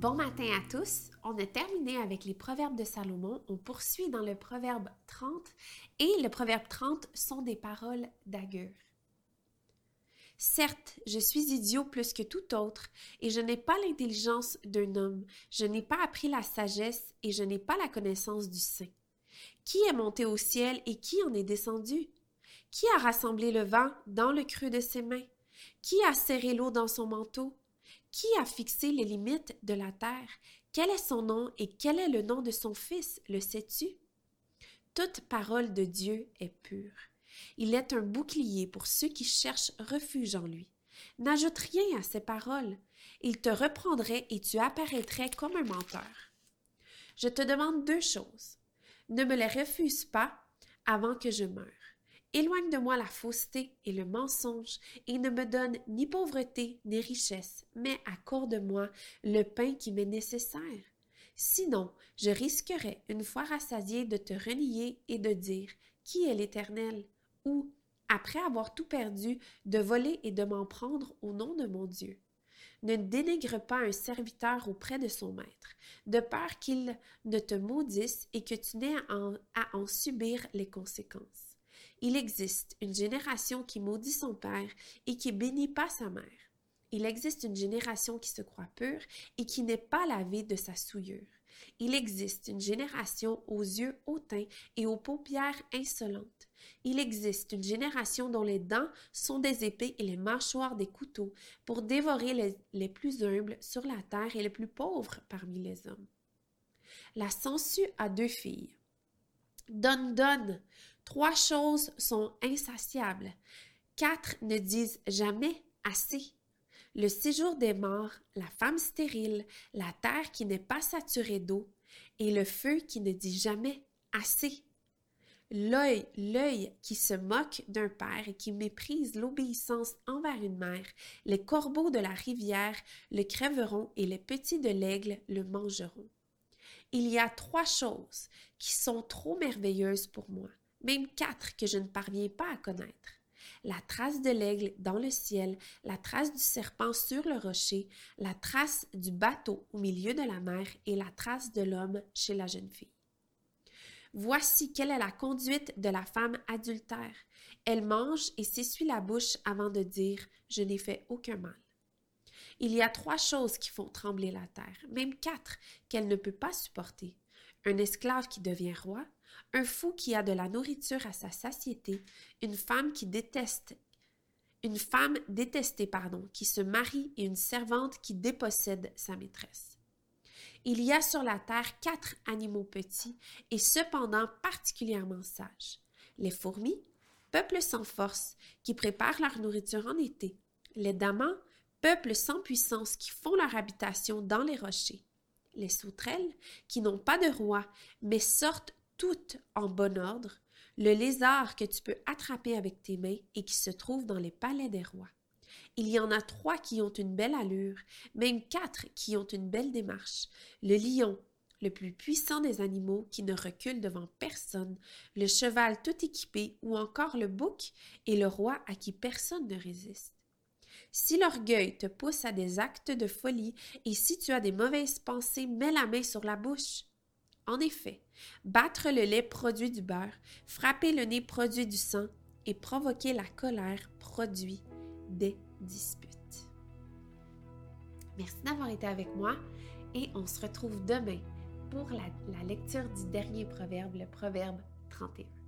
Bon matin à tous. On a terminé avec les proverbes de Salomon. On poursuit dans le proverbe 30 et le proverbe 30 sont des paroles d'Agur. Certes, je suis idiot plus que tout autre, et je n'ai pas l'intelligence d'un homme, je n'ai pas appris la sagesse, et je n'ai pas la connaissance du saint. Qui est monté au ciel et qui en est descendu? Qui a rassemblé le vent dans le creux de ses mains? Qui a serré l'eau dans son manteau? Qui a fixé les limites de la terre? Quel est son nom et quel est le nom de son fils? Le sais-tu? Toute parole de Dieu est pure. Il est un bouclier pour ceux qui cherchent refuge en lui. N'ajoute rien à ces paroles. Il te reprendrait et tu apparaîtrais comme un menteur. Je te demande deux choses. Ne me les refuse pas avant que je meure. Éloigne de moi la fausseté et le mensonge, et ne me donne ni pauvreté ni richesse, mais accorde-moi le pain qui m'est nécessaire. Sinon, je risquerais, une fois rassasié, de te renier et de dire Qui est l'Éternel? ou, après avoir tout perdu, de voler et de m'en prendre au nom de mon Dieu. Ne dénigre pas un serviteur auprès de son maître, de peur qu'il ne te maudisse et que tu n'aies à en subir les conséquences. Il existe une génération qui maudit son père et qui bénit pas sa mère. Il existe une génération qui se croit pure et qui n'est pas lavée de sa souillure. Il existe une génération aux yeux hautains et aux paupières insolentes. Il existe une génération dont les dents sont des épées et les mâchoires des couteaux pour dévorer les, les plus humbles sur la terre et les plus pauvres parmi les hommes. La sangsue a deux filles. Donne, donne, Trois choses sont insatiables. Quatre ne disent jamais assez. Le séjour des morts, la femme stérile, la terre qui n'est pas saturée d'eau, et le feu qui ne dit jamais assez. L'œil, l'œil qui se moque d'un père et qui méprise l'obéissance envers une mère, les corbeaux de la rivière le crèveront et les petits de l'aigle le mangeront. Il y a trois choses qui sont trop merveilleuses pour moi même quatre que je ne parviens pas à connaître. La trace de l'aigle dans le ciel, la trace du serpent sur le rocher, la trace du bateau au milieu de la mer et la trace de l'homme chez la jeune fille. Voici quelle est la conduite de la femme adultère. Elle mange et s'essuie la bouche avant de dire Je n'ai fait aucun mal. Il y a trois choses qui font trembler la terre, même quatre qu'elle ne peut pas supporter. Un esclave qui devient roi, un fou qui a de la nourriture à sa satiété, une femme qui déteste une femme détestée, pardon, qui se marie et une servante qui dépossède sa maîtresse. Il y a sur la terre quatre animaux petits et cependant particulièrement sages. Les fourmis, peuple sans force, qui préparent leur nourriture en été. Les damans, peuple sans puissance, qui font leur habitation dans les rochers. Les sauterelles, qui n'ont pas de roi, mais sortent toutes en bon ordre, le lézard que tu peux attraper avec tes mains et qui se trouve dans les palais des rois. Il y en a trois qui ont une belle allure, même quatre qui ont une belle démarche. Le lion, le plus puissant des animaux qui ne recule devant personne, le cheval tout équipé ou encore le bouc et le roi à qui personne ne résiste. Si l'orgueil te pousse à des actes de folie et si tu as des mauvaises pensées, mets la main sur la bouche. En effet, battre le lait produit du beurre, frapper le nez produit du sang, et provoquer la colère produit des disputes. Merci d'avoir été avec moi et on se retrouve demain pour la, la lecture du dernier proverbe, le proverbe 31.